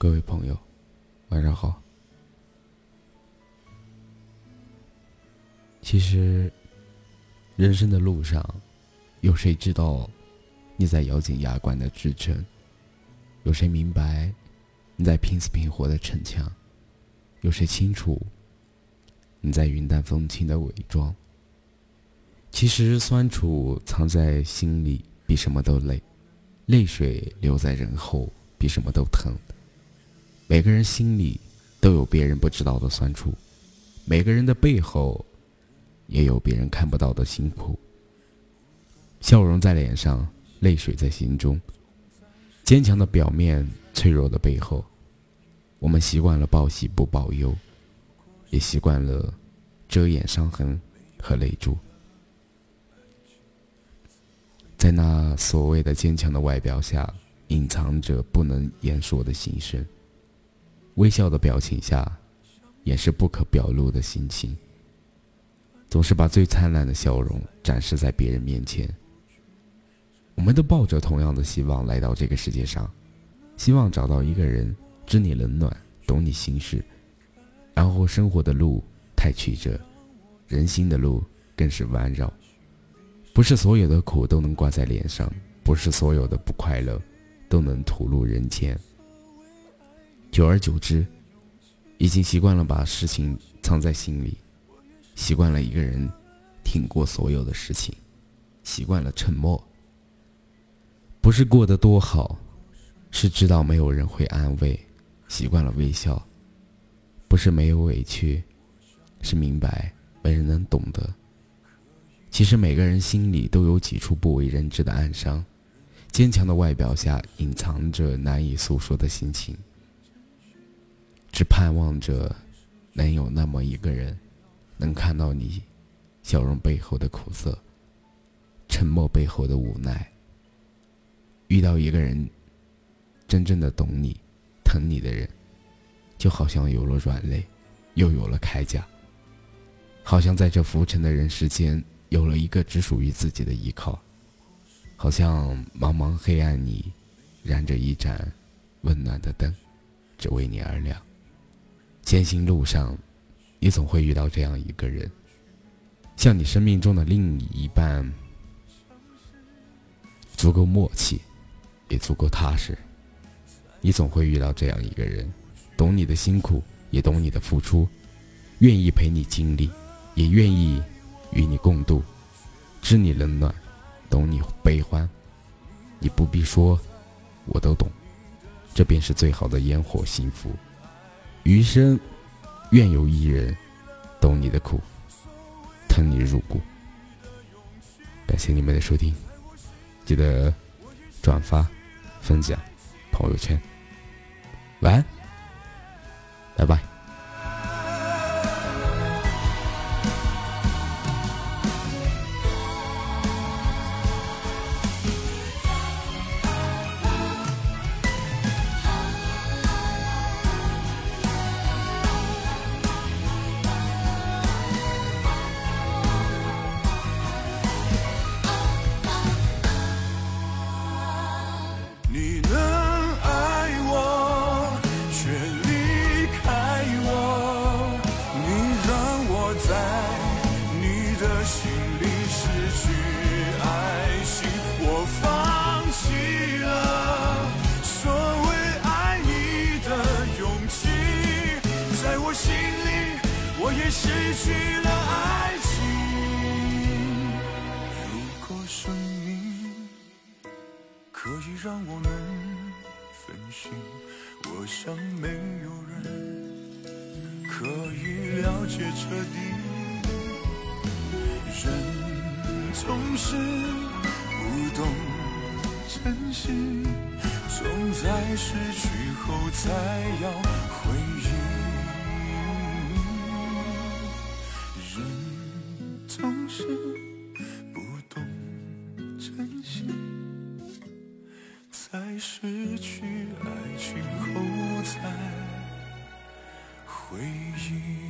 各位朋友，晚上好。其实，人生的路上，有谁知道你在咬紧牙关的支撑？有谁明白你在拼死拼活的逞强？有谁清楚你在云淡风轻的伪装？其实，酸楚藏在心里比什么都累，泪水留在人后比什么都疼。每个人心里都有别人不知道的酸楚，每个人的背后也有别人看不到的辛苦。笑容在脸上，泪水在心中。坚强的表面，脆弱的背后。我们习惯了报喜不报忧，也习惯了遮掩伤痕和泪珠。在那所谓的坚强的外表下，隐藏着不能言说的心声。微笑的表情下，掩饰不可表露的心情。总是把最灿烂的笑容展示在别人面前。我们都抱着同样的希望来到这个世界上，希望找到一个人知你冷暖，懂你心事。然后生活的路太曲折，人心的路更是弯绕。不是所有的苦都能挂在脸上，不是所有的不快乐都能吐露人间。久而久之，已经习惯了把事情藏在心里，习惯了一个人挺过所有的事情，习惯了沉默。不是过得多好，是知道没有人会安慰，习惯了微笑。不是没有委屈，是明白没人能懂得。其实每个人心里都有几处不为人知的暗伤，坚强的外表下隐藏着难以诉说的心情。只盼望着，能有那么一个人，能看到你笑容背后的苦涩，沉默背后的无奈。遇到一个人，真正的懂你、疼你的人，就好像有了软肋，又有了铠甲。好像在这浮沉的人世间，有了一个只属于自己的依靠。好像茫茫黑暗里，燃着一盏温暖的灯，只为你而亮。艰辛路上，你总会遇到这样一个人，像你生命中的另一半，足够默契，也足够踏实。你总会遇到这样一个人，懂你的辛苦，也懂你的付出，愿意陪你经历，也愿意与你共度，知你冷暖，懂你悲欢。你不必说，我都懂，这便是最好的烟火幸福。余生，愿有一人懂你的苦，疼你入骨。感谢你们的收听，记得转发、分享朋友圈。晚安，拜拜。心里失去爱情我放弃了所谓爱你的勇气在我心里我也失去了爱情。如果生命可以让我们分心我想没有人可以了解彻底人总是不懂珍惜，总在失去后才要回忆。人总是不懂珍惜，在失去爱情后才回忆。